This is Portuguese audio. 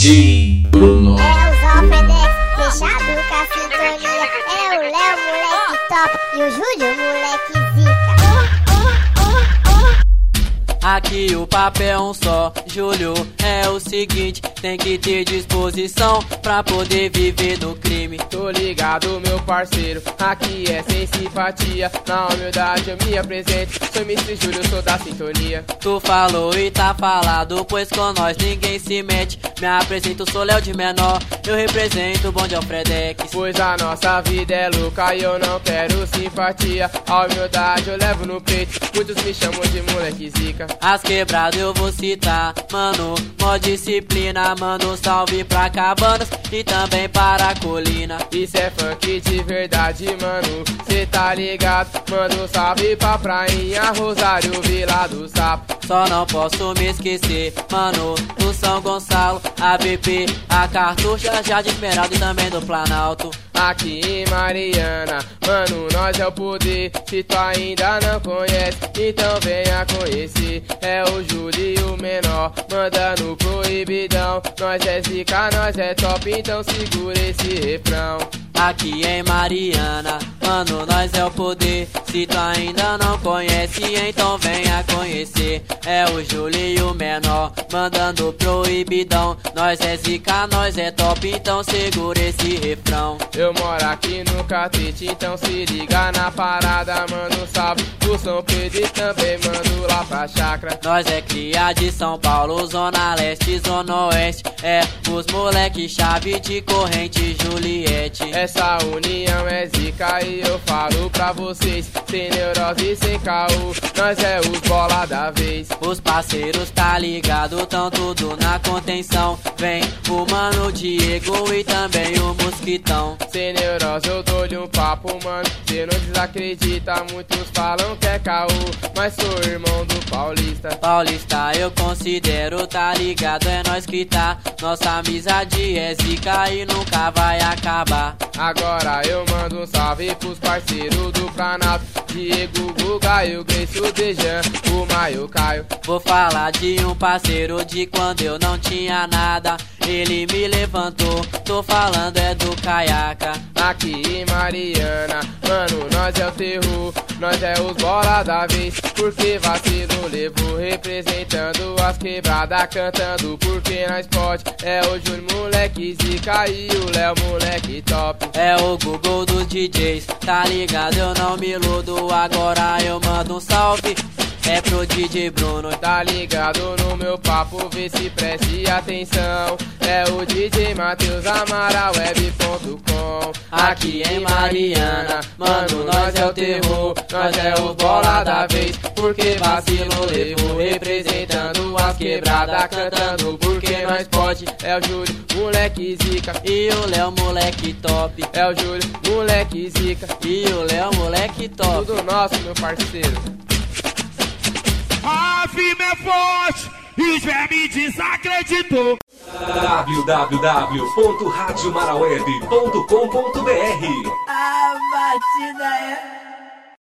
DJ Bruno. É o Zalfedex, fechado com a sintonia. É o Léo, moleque top. E o Júlio, moleque zica. Aqui o papel é um só, Júlio, é o seguinte, tem que ter disposição pra poder viver no crime. Tô ligado, meu parceiro, aqui é sem simpatia. Na humildade eu me apresento, sou Mr. Júlio, sou da sintonia. Tu falou e tá falado, pois com nós ninguém se mete. Me apresento, sou Léo de menor, eu represento o bonde Alfredex. Pois a nossa vida é louca e eu não quero simpatia. A humildade eu levo no peito, muitos me chamam de moleque zica. As quebradas eu vou citar, mano, mó disciplina, um salve pra cabanas e também para colina. Isso é funk de verdade, mano, cê tá ligado? Um salve pra prainha, Rosário, Vila do Sapo. Só não posso me esquecer, mano, do São Gonçalo, ABP, a cartucha, já de Esmeralda e também do Planalto. Aqui em Mariana, mano, nós é o poder. Se tu ainda não conhece, então venha conhecer. É o Júlio menor, manda no proibidão. Nós é zica, nós é top, então segura esse refrão. Aqui em Mariana, mano, nós é o poder. Se tu ainda não conhece, então venha conhecer. É o Julinho menor, mandando proibidão. Nós é zica, nós é top, então segura esse refrão. Eu moro aqui no catete, então se liga na parada, um salve pro São Pedro e também mando lá pra chácara. Nós é cria de São Paulo, Zona Leste, Zona Oeste. É os moleque chave de corrente Juliette. Essa união é zica e eu falo pra vocês Sem neurose, sem caô, nós é os bola da vez. Os parceiros tá ligado, tão tudo na contenção. Vem o mano Diego e também o Mosquitão. Sem neurose eu dou-lhe um papo, mano. Cê não desacredita, muitos falam que é caô. Mas sou irmão do Paulista. Paulista eu considero, tá ligado, é nós que tá. Nossa amizade é zica e nunca vai acabar. Agora eu mando um salve pros parceiros do Planalto. Diego, Guga e o Gleice, o Dejan, o Maio Caio. Vou falar de um parceiro de quando eu não tinha nada Ele me levantou, tô falando é do Caiaca Aqui em Mariana, mano, nós é o terror Nós é os bola da vez Porque vacilo levo representando as quebradas Cantando porque nós pode É o Júnior, moleque zica e o Léo, moleque top É o Google dos DJs, tá ligado? Eu não me iludo, agora eu mando um salve. É pro DJ Bruno, Tá ligado no meu papo, vê se preste atenção É o DJ Matheus Amaral, web.com Aqui em Mariana, mano, nós é o terror, nós é o bola da vez. Porque vacilo levo representando as quebradas Cantando porque nós pode É o Júlio, moleque zica E o Léo, moleque top. É o Júlio, moleque zica E o Léo, moleque top. Tudo nosso, meu parceiro é forte e os vermes desacreditou. www.radiomaraweb.com.br A batida é.